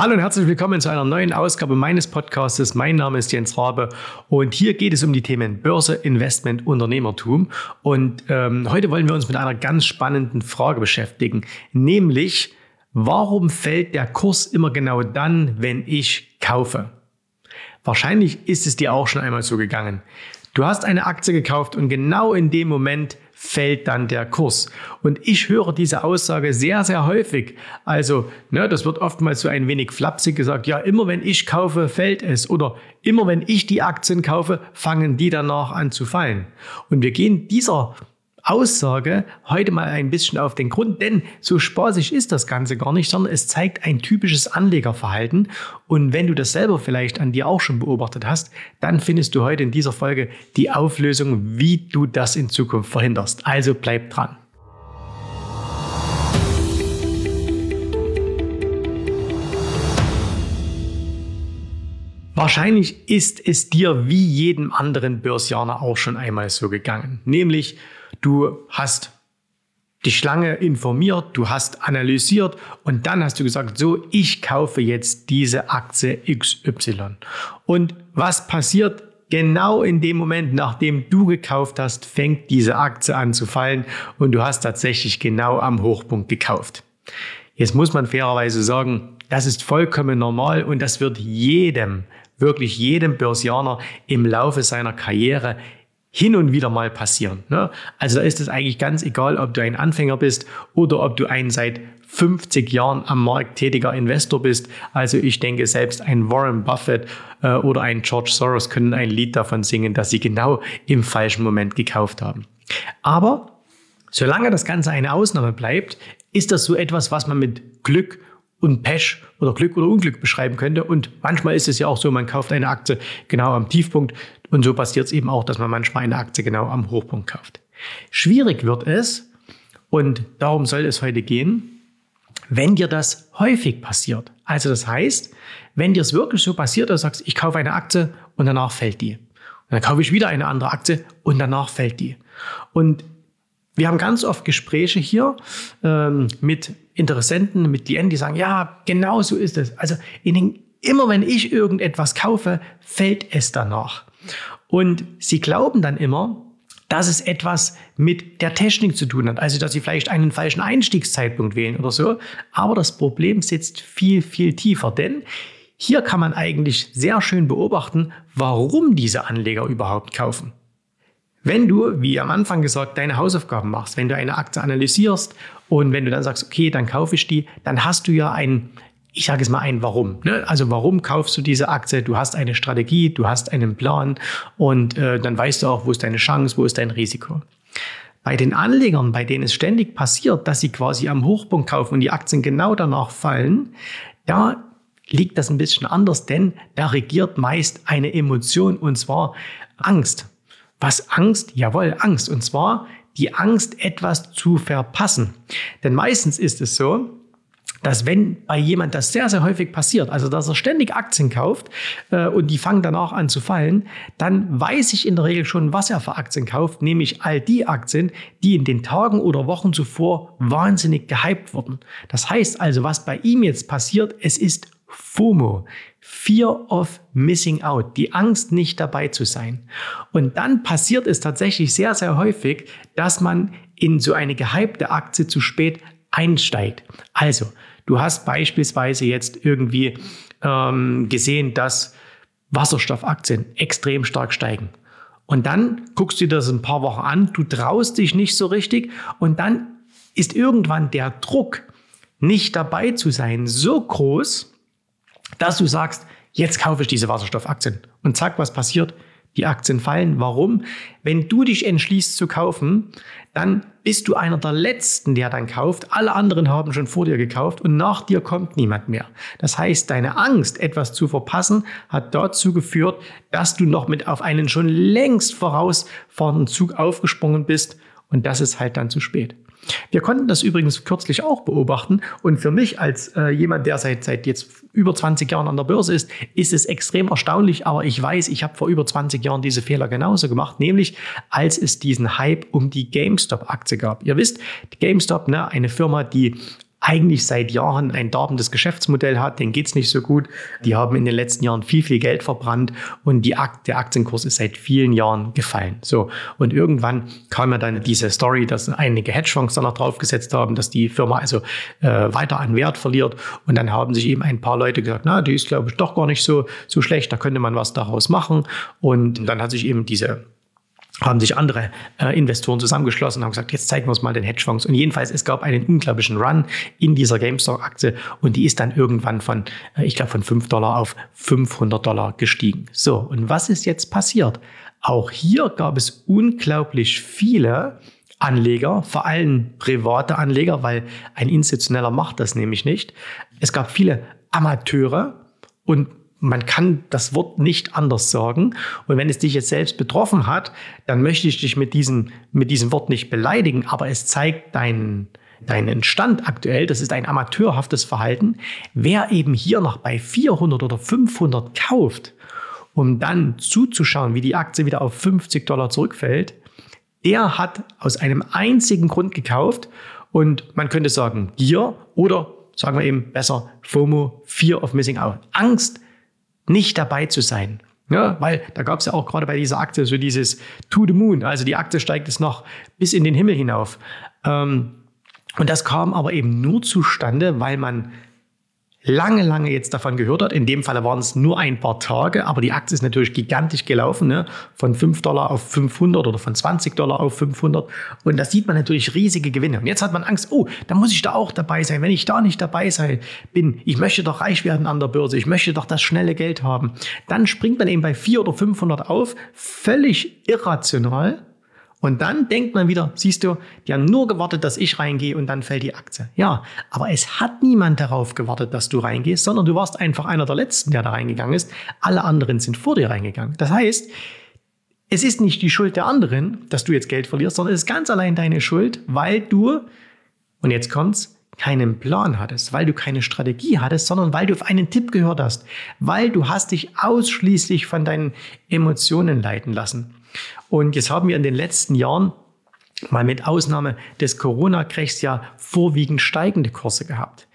Hallo und herzlich willkommen zu einer neuen Ausgabe meines Podcastes. Mein Name ist Jens Rabe und hier geht es um die Themen Börse, Investment, Unternehmertum. Und ähm, heute wollen wir uns mit einer ganz spannenden Frage beschäftigen, nämlich warum fällt der Kurs immer genau dann, wenn ich kaufe? Wahrscheinlich ist es dir auch schon einmal so gegangen. Du hast eine Aktie gekauft und genau in dem Moment fällt dann der Kurs. Und ich höre diese Aussage sehr, sehr häufig. Also, ne, das wird oftmals so ein wenig flapsig gesagt, ja, immer wenn ich kaufe, fällt es. Oder immer wenn ich die Aktien kaufe, fangen die danach an zu fallen. Und wir gehen dieser Aussage heute mal ein bisschen auf den Grund, denn so spaßig ist das Ganze gar nicht, sondern es zeigt ein typisches Anlegerverhalten. Und wenn du das selber vielleicht an dir auch schon beobachtet hast, dann findest du heute in dieser Folge die Auflösung, wie du das in Zukunft verhinderst. Also bleib dran. Wahrscheinlich ist es dir wie jedem anderen Börsianer auch schon einmal so gegangen. Nämlich, du hast die Schlange informiert, du hast analysiert und dann hast du gesagt, so, ich kaufe jetzt diese Aktie XY. Und was passiert? Genau in dem Moment, nachdem du gekauft hast, fängt diese Aktie an zu fallen und du hast tatsächlich genau am Hochpunkt gekauft. Jetzt muss man fairerweise sagen, das ist vollkommen normal und das wird jedem wirklich jedem Börsianer im Laufe seiner Karriere hin und wieder mal passieren. Ne? Also da ist es eigentlich ganz egal, ob du ein Anfänger bist oder ob du ein seit 50 Jahren am Markt tätiger Investor bist. Also ich denke, selbst ein Warren Buffett äh, oder ein George Soros können ein Lied davon singen, dass sie genau im falschen Moment gekauft haben. Aber solange das Ganze eine Ausnahme bleibt, ist das so etwas, was man mit Glück und Pech oder Glück oder Unglück beschreiben könnte. Und manchmal ist es ja auch so, man kauft eine Aktie genau am Tiefpunkt und so passiert es eben auch, dass man manchmal eine Aktie genau am Hochpunkt kauft. Schwierig wird es, und darum soll es heute gehen, wenn dir das häufig passiert. Also das heißt, wenn dir es wirklich so passiert, dass du sagst, ich kaufe eine Aktie und danach fällt die. Und dann kaufe ich wieder eine andere Aktie und danach fällt die. Und wir haben ganz oft Gespräche hier ähm, mit Interessenten, mit Klienten, die sagen, ja, genau so ist es. Also den, immer wenn ich irgendetwas kaufe, fällt es danach. Und sie glauben dann immer, dass es etwas mit der Technik zu tun hat. Also, dass sie vielleicht einen falschen Einstiegszeitpunkt wählen oder so. Aber das Problem sitzt viel, viel tiefer. Denn hier kann man eigentlich sehr schön beobachten, warum diese Anleger überhaupt kaufen. Wenn du, wie am Anfang gesagt, deine Hausaufgaben machst, wenn du eine Aktie analysierst und wenn du dann sagst, okay, dann kaufe ich die, dann hast du ja ein, ich sage es mal ein Warum. Ne? Also warum kaufst du diese Aktie? Du hast eine Strategie, du hast einen Plan und äh, dann weißt du auch, wo ist deine Chance, wo ist dein Risiko. Bei den Anlegern, bei denen es ständig passiert, dass sie quasi am Hochpunkt kaufen und die Aktien genau danach fallen, da liegt das ein bisschen anders, denn da regiert meist eine Emotion und zwar Angst. Was Angst? Jawohl, Angst. Und zwar die Angst, etwas zu verpassen. Denn meistens ist es so, dass wenn bei jemand das sehr, sehr häufig passiert, also dass er ständig Aktien kauft äh, und die fangen danach an zu fallen, dann weiß ich in der Regel schon, was er für Aktien kauft, nämlich all die Aktien, die in den Tagen oder Wochen zuvor wahnsinnig gehypt wurden. Das heißt also, was bei ihm jetzt passiert, es ist FOMO, Fear of Missing Out, die Angst, nicht dabei zu sein. Und dann passiert es tatsächlich sehr, sehr häufig, dass man in so eine gehypte Aktie zu spät einsteigt. Also, du hast beispielsweise jetzt irgendwie ähm, gesehen, dass Wasserstoffaktien extrem stark steigen. Und dann guckst du dir das ein paar Wochen an, du traust dich nicht so richtig und dann ist irgendwann der Druck, nicht dabei zu sein, so groß, dass du sagst, jetzt kaufe ich diese Wasserstoffaktien. Und zack, was passiert? Die Aktien fallen. Warum? Wenn du dich entschließt zu kaufen, dann bist du einer der Letzten, der dann kauft. Alle anderen haben schon vor dir gekauft und nach dir kommt niemand mehr. Das heißt, deine Angst, etwas zu verpassen, hat dazu geführt, dass du noch mit auf einen schon längst vorausfahrenden Zug aufgesprungen bist und das ist halt dann zu spät. Wir konnten das übrigens kürzlich auch beobachten und für mich als äh, jemand, der seit, seit jetzt über 20 Jahren an der Börse ist, ist es extrem erstaunlich, aber ich weiß, ich habe vor über 20 Jahren diese Fehler genauso gemacht, nämlich als es diesen Hype um die GameStop-Aktie gab. Ihr wisst, GameStop, ne, eine Firma, die eigentlich seit Jahren ein darbendes Geschäftsmodell hat, denen geht's nicht so gut. Die haben in den letzten Jahren viel, viel Geld verbrannt und die Akt, der Aktienkurs ist seit vielen Jahren gefallen. So. Und irgendwann kam ja dann diese Story, dass einige Hedgefonds dann noch draufgesetzt haben, dass die Firma also äh, weiter an Wert verliert. Und dann haben sich eben ein paar Leute gesagt, na, die ist, glaube ich, doch gar nicht so, so schlecht, da könnte man was daraus machen. Und dann hat sich eben diese haben sich andere äh, Investoren zusammengeschlossen und haben gesagt, jetzt zeigen wir uns mal den Hedgefonds. Und jedenfalls, es gab einen unglaublichen Run in dieser GameStop-Aktie und die ist dann irgendwann von, äh, ich glaube, von 5 Dollar auf 500 Dollar gestiegen. So, und was ist jetzt passiert? Auch hier gab es unglaublich viele Anleger, vor allem private Anleger, weil ein institutioneller macht das nämlich nicht. Es gab viele Amateure und man kann das Wort nicht anders sagen. Und wenn es dich jetzt selbst betroffen hat, dann möchte ich dich mit diesem, mit diesem Wort nicht beleidigen, aber es zeigt deinen, deinen Stand aktuell. Das ist ein amateurhaftes Verhalten. Wer eben hier noch bei 400 oder 500 kauft, um dann zuzuschauen, wie die Aktie wieder auf 50 Dollar zurückfällt, der hat aus einem einzigen Grund gekauft und man könnte sagen Gier oder sagen wir eben besser FOMO, Fear of Missing Out. Angst, nicht dabei zu sein. Ja, weil da gab es ja auch gerade bei dieser Aktie so dieses To the Moon, also die Aktie steigt es noch bis in den Himmel hinauf. Ähm, und das kam aber eben nur zustande, weil man lange, lange jetzt davon gehört hat. In dem Fall waren es nur ein paar Tage, aber die Aktie ist natürlich gigantisch gelaufen, ne? von 5 Dollar auf 500 oder von 20 Dollar auf 500. Und da sieht man natürlich riesige Gewinne. Und jetzt hat man Angst, oh, da muss ich da auch dabei sein. Wenn ich da nicht dabei sein bin, ich möchte doch reich werden an der Börse, ich möchte doch das schnelle Geld haben. Dann springt man eben bei 400 oder 500 auf, völlig irrational und dann denkt man wieder, siehst du, die haben nur gewartet, dass ich reingehe und dann fällt die Aktie. Ja, aber es hat niemand darauf gewartet, dass du reingehst, sondern du warst einfach einer der Letzten, der da reingegangen ist. Alle anderen sind vor dir reingegangen. Das heißt, es ist nicht die Schuld der anderen, dass du jetzt Geld verlierst, sondern es ist ganz allein deine Schuld, weil du, und jetzt kommt's, keinen Plan hattest, weil du keine Strategie hattest, sondern weil du auf einen Tipp gehört hast, weil du hast dich ausschließlich von deinen Emotionen leiten lassen. Und jetzt haben wir in den letzten Jahren mal mit Ausnahme des Corona-Crashs ja vorwiegend steigende Kurse gehabt.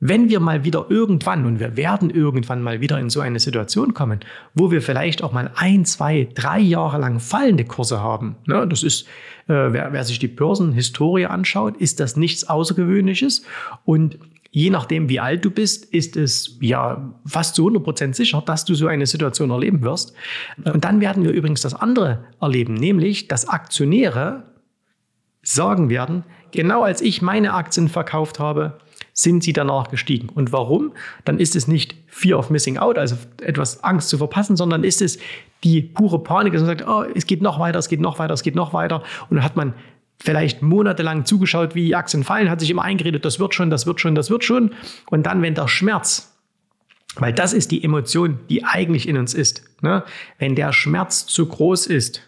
Wenn wir mal wieder irgendwann, und wir werden irgendwann mal wieder in so eine Situation kommen, wo wir vielleicht auch mal ein, zwei, drei Jahre lang fallende Kurse haben, ne, das ist, äh, wer, wer sich die Börsenhistorie anschaut, ist das nichts Außergewöhnliches. Und je nachdem, wie alt du bist, ist es ja fast zu 100% sicher, dass du so eine Situation erleben wirst. Und dann werden wir übrigens das andere erleben, nämlich, dass Aktionäre sagen werden, genau als ich meine Aktien verkauft habe, sind sie danach gestiegen. Und warum? Dann ist es nicht Fear of Missing Out, also etwas Angst zu verpassen, sondern ist es die pure Panik, dass man sagt, oh, es geht noch weiter, es geht noch weiter, es geht noch weiter. Und dann hat man vielleicht monatelang zugeschaut, wie Aktien fallen, hat sich immer eingeredet, das wird schon, das wird schon, das wird schon. Und dann, wenn der Schmerz, weil das ist die Emotion, die eigentlich in uns ist, ne? wenn der Schmerz zu groß ist,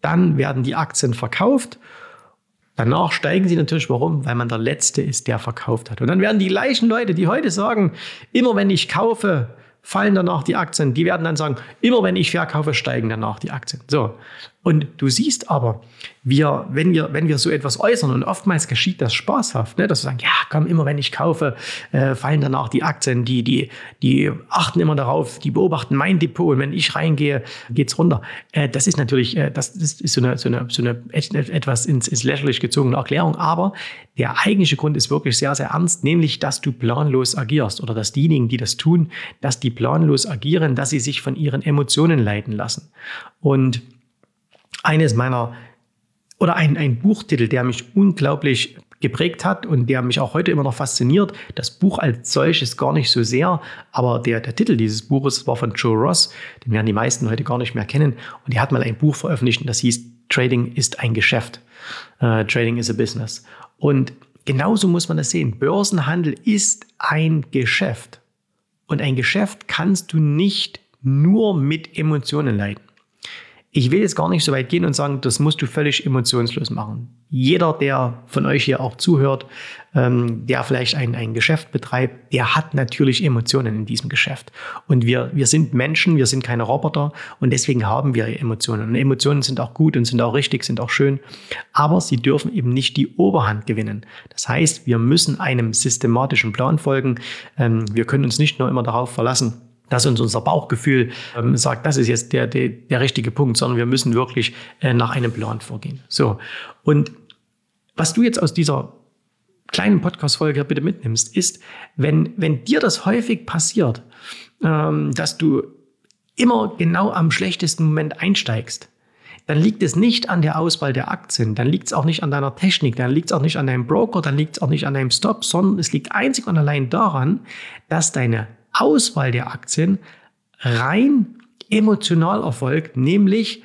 dann werden die Aktien verkauft. Danach steigen sie natürlich. Warum? Weil man der Letzte ist, der verkauft hat. Und dann werden die gleichen Leute, die heute sagen, immer wenn ich kaufe, fallen danach die Aktien. Die werden dann sagen, immer wenn ich verkaufe, steigen danach die Aktien. So. Und du siehst aber, wir, wenn wir, wenn wir so etwas äußern und oftmals geschieht das spaßhaft, ne, dass wir sagen, ja, komm, immer wenn ich kaufe, äh, fallen danach die Aktien, die, die, die achten immer darauf, die beobachten mein Depot und wenn ich reingehe, geht's runter. Äh, das ist natürlich, äh, das, das ist so eine, so eine, so eine etwas ins, ins lächerlich gezogene Erklärung, aber der eigentliche Grund ist wirklich sehr, sehr ernst, nämlich, dass du planlos agierst oder dass diejenigen, die das tun, dass die planlos agieren, dass sie sich von ihren Emotionen leiten lassen. Und eines meiner oder ein, ein Buchtitel, der mich unglaublich geprägt hat und der mich auch heute immer noch fasziniert. Das Buch als solches gar nicht so sehr, aber der, der Titel dieses Buches war von Joe Ross, den werden die meisten heute gar nicht mehr kennen. Und er hat mal ein Buch veröffentlicht und das hieß Trading ist ein Geschäft. Uh, Trading is a business. Und genauso muss man das sehen. Börsenhandel ist ein Geschäft. Und ein Geschäft kannst du nicht nur mit Emotionen leiten. Ich will jetzt gar nicht so weit gehen und sagen, das musst du völlig emotionslos machen. Jeder, der von euch hier auch zuhört, ähm, der vielleicht ein, ein Geschäft betreibt, der hat natürlich Emotionen in diesem Geschäft. Und wir, wir sind Menschen, wir sind keine Roboter und deswegen haben wir Emotionen. Und Emotionen sind auch gut und sind auch richtig, sind auch schön, aber sie dürfen eben nicht die Oberhand gewinnen. Das heißt, wir müssen einem systematischen Plan folgen. Ähm, wir können uns nicht nur immer darauf verlassen, dass uns unser Bauchgefühl ähm, sagt, das ist jetzt der, der, der richtige Punkt, sondern wir müssen wirklich äh, nach einem Plan vorgehen. So. Und was du jetzt aus dieser kleinen Podcast-Folge bitte mitnimmst, ist, wenn, wenn dir das häufig passiert, ähm, dass du immer genau am schlechtesten Moment einsteigst, dann liegt es nicht an der Auswahl der Aktien, dann liegt es auch nicht an deiner Technik, dann liegt es auch nicht an deinem Broker, dann liegt es auch nicht an deinem Stop, sondern es liegt einzig und allein daran, dass deine Auswahl der Aktien rein emotional erfolgt, nämlich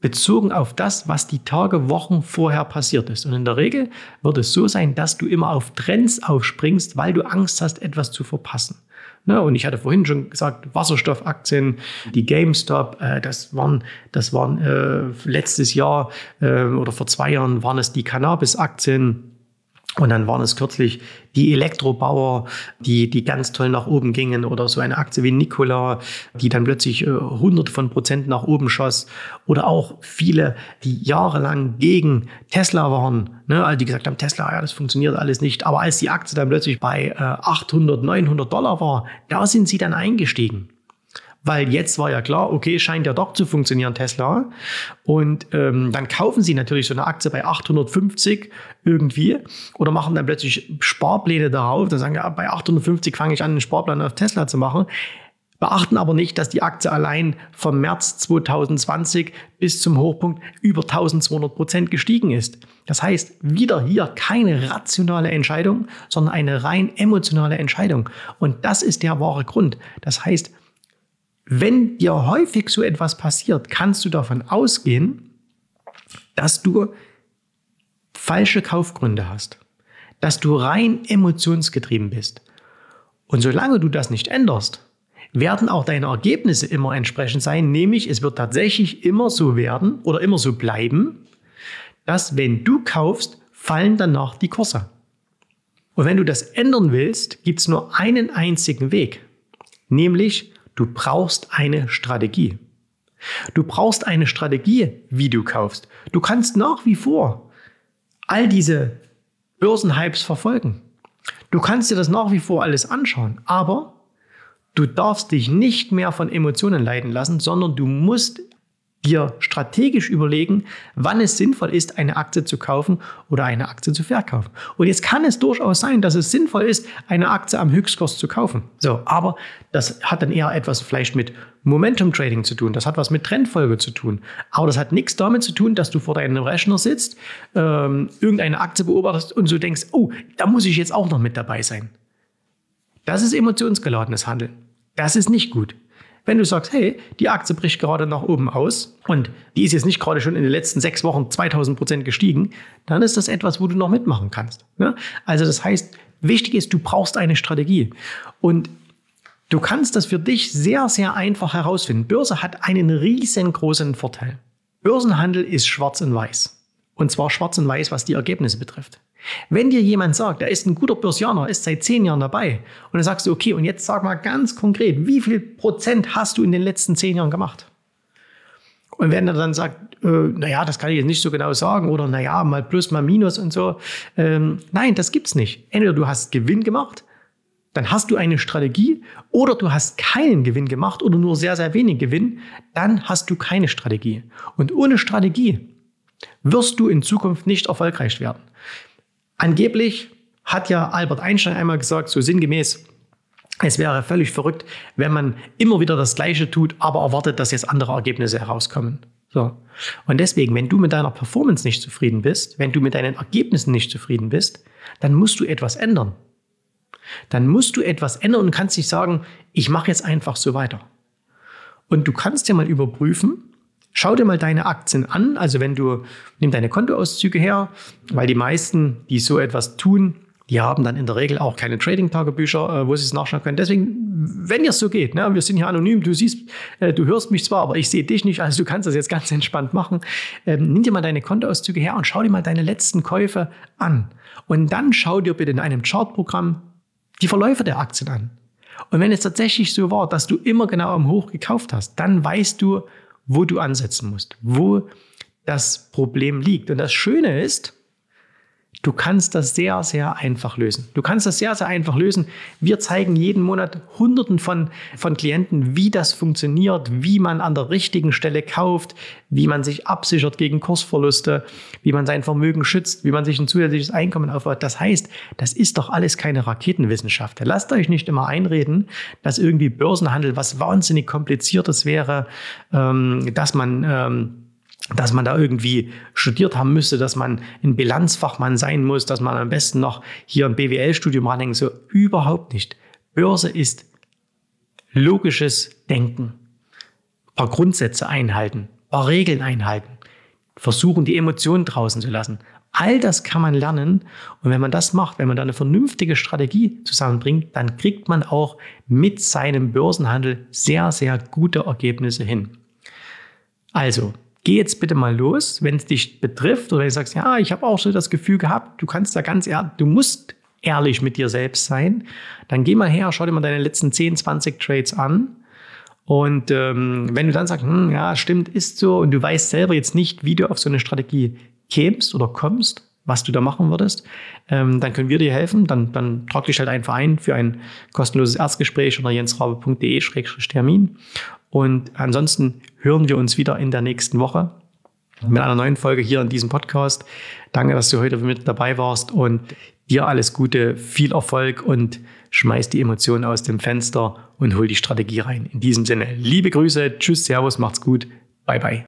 bezogen auf das, was die Tage, Wochen vorher passiert ist. Und in der Regel wird es so sein, dass du immer auf Trends aufspringst, weil du Angst hast, etwas zu verpassen. Ne, und ich hatte vorhin schon gesagt, Wasserstoffaktien, die GameStop, äh, das waren, das waren äh, letztes Jahr äh, oder vor zwei Jahren waren es die Cannabis-Aktien. Und dann waren es kürzlich die Elektrobauer, die, die ganz toll nach oben gingen oder so eine Aktie wie Nikola, die dann plötzlich äh, hunderte von Prozent nach oben schoss. Oder auch viele, die jahrelang gegen Tesla waren, ne? also die gesagt haben, Tesla, ja, das funktioniert alles nicht. Aber als die Aktie dann plötzlich bei äh, 800, 900 Dollar war, da sind sie dann eingestiegen weil jetzt war ja klar, okay, scheint ja doch zu funktionieren, Tesla. Und ähm, dann kaufen sie natürlich so eine Aktie bei 850 irgendwie oder machen dann plötzlich Sparpläne darauf. Dann sagen, ja, bei 850 fange ich an, einen Sparplan auf Tesla zu machen. Beachten aber nicht, dass die Aktie allein vom März 2020 bis zum Hochpunkt über 1200 Prozent gestiegen ist. Das heißt, wieder hier keine rationale Entscheidung, sondern eine rein emotionale Entscheidung. Und das ist der wahre Grund. Das heißt, wenn dir häufig so etwas passiert, kannst du davon ausgehen, dass du falsche Kaufgründe hast, dass du rein emotionsgetrieben bist. Und solange du das nicht änderst, werden auch deine Ergebnisse immer entsprechend sein, nämlich es wird tatsächlich immer so werden oder immer so bleiben, dass wenn du kaufst, fallen danach die Kurse. Und wenn du das ändern willst, gibt es nur einen einzigen Weg, nämlich Du brauchst eine Strategie. Du brauchst eine Strategie, wie du kaufst. Du kannst nach wie vor all diese Börsenhypes verfolgen. Du kannst dir das nach wie vor alles anschauen, aber du darfst dich nicht mehr von Emotionen leiten lassen, sondern du musst dir strategisch überlegen, wann es sinnvoll ist, eine Aktie zu kaufen oder eine Aktie zu verkaufen. Und jetzt kann es durchaus sein, dass es sinnvoll ist, eine Aktie am Höchstkurs zu kaufen. So, aber das hat dann eher etwas vielleicht mit Momentum Trading zu tun. Das hat was mit Trendfolge zu tun. Aber das hat nichts damit zu tun, dass du vor deinem Rechner sitzt, ähm, irgendeine Aktie beobachtest und so denkst, oh, da muss ich jetzt auch noch mit dabei sein. Das ist emotionsgeladenes Handeln. Das ist nicht gut. Wenn du sagst, hey, die Aktie bricht gerade nach oben aus und die ist jetzt nicht gerade schon in den letzten sechs Wochen 2000 Prozent gestiegen, dann ist das etwas, wo du noch mitmachen kannst. Ne? Also das heißt, wichtig ist, du brauchst eine Strategie. Und du kannst das für dich sehr, sehr einfach herausfinden. Börse hat einen riesengroßen Vorteil. Börsenhandel ist schwarz und weiß. Und zwar schwarz und weiß, was die Ergebnisse betrifft. Wenn dir jemand sagt, er ist ein guter Börsianer, ist seit zehn Jahren dabei, und dann sagst du, okay, und jetzt sag mal ganz konkret, wie viel Prozent hast du in den letzten zehn Jahren gemacht? Und wenn er dann sagt, äh, naja, das kann ich jetzt nicht so genau sagen, oder naja, mal plus, mal minus und so. Ähm, nein, das gibt's nicht. Entweder du hast Gewinn gemacht, dann hast du eine Strategie, oder du hast keinen Gewinn gemacht oder nur sehr, sehr wenig Gewinn, dann hast du keine Strategie. Und ohne Strategie wirst du in Zukunft nicht erfolgreich werden. Angeblich hat ja Albert Einstein einmal gesagt, so sinngemäß, es wäre völlig verrückt, wenn man immer wieder das Gleiche tut, aber erwartet, dass jetzt andere Ergebnisse herauskommen. So. Und deswegen, wenn du mit deiner Performance nicht zufrieden bist, wenn du mit deinen Ergebnissen nicht zufrieden bist, dann musst du etwas ändern. Dann musst du etwas ändern und kannst nicht sagen, ich mache jetzt einfach so weiter. Und du kannst dir mal überprüfen, Schau dir mal deine Aktien an. Also wenn du, nimm deine Kontoauszüge her, weil die meisten, die so etwas tun, Die haben dann in der Regel auch keine Trading-Tagebücher, äh, wo sie es nachschauen können. Deswegen, wenn ihr es so geht, ne, wir sind hier anonym, du siehst, äh, du hörst mich zwar, aber ich sehe dich nicht, also du kannst das jetzt ganz entspannt machen. Ähm, nimm dir mal deine Kontoauszüge her und schau dir mal deine letzten Käufe an. Und dann schau dir bitte in einem Chartprogramm die Verläufe der Aktien an. Und wenn es tatsächlich so war, dass du immer genau am Hoch gekauft hast, dann weißt du, wo du ansetzen musst, wo das Problem liegt. Und das Schöne ist, Du kannst das sehr, sehr einfach lösen. Du kannst das sehr, sehr einfach lösen. Wir zeigen jeden Monat Hunderten von, von Klienten, wie das funktioniert, wie man an der richtigen Stelle kauft, wie man sich absichert gegen Kursverluste, wie man sein Vermögen schützt, wie man sich ein zusätzliches Einkommen aufbaut. Das heißt, das ist doch alles keine Raketenwissenschaft. Lasst euch nicht immer einreden, dass irgendwie Börsenhandel was wahnsinnig kompliziertes wäre, ähm, dass man ähm, dass man da irgendwie studiert haben müsste, dass man ein Bilanzfachmann sein muss, dass man am besten noch hier ein BWL-Studium ranhängt. So überhaupt nicht. Börse ist logisches Denken. Ein paar Grundsätze einhalten, ein paar Regeln einhalten, versuchen die Emotionen draußen zu lassen. All das kann man lernen. Und wenn man das macht, wenn man da eine vernünftige Strategie zusammenbringt, dann kriegt man auch mit seinem Börsenhandel sehr, sehr gute Ergebnisse hin. Also, geh jetzt bitte mal los, wenn es dich betrifft oder du sagst, ja, ich habe auch so das Gefühl gehabt, du kannst da ganz ehrlich, du musst ehrlich mit dir selbst sein, dann geh mal her, schau dir mal deine letzten 10, 20 Trades an. Und ähm, wenn du dann sagst, hm, ja, stimmt, ist so, und du weißt selber jetzt nicht, wie du auf so eine Strategie kämst oder kommst, was du da machen würdest, ähm, dann können wir dir helfen. Dann, dann trag dich halt einfach ein für ein kostenloses Erstgespräch unter jensrabe.de-termin. Und ansonsten hören wir uns wieder in der nächsten Woche mit einer neuen Folge hier in diesem Podcast. Danke, dass du heute mit dabei warst und dir alles Gute, viel Erfolg und schmeiß die Emotionen aus dem Fenster und hol die Strategie rein. In diesem Sinne, liebe Grüße, tschüss, servus, macht's gut, bye bye.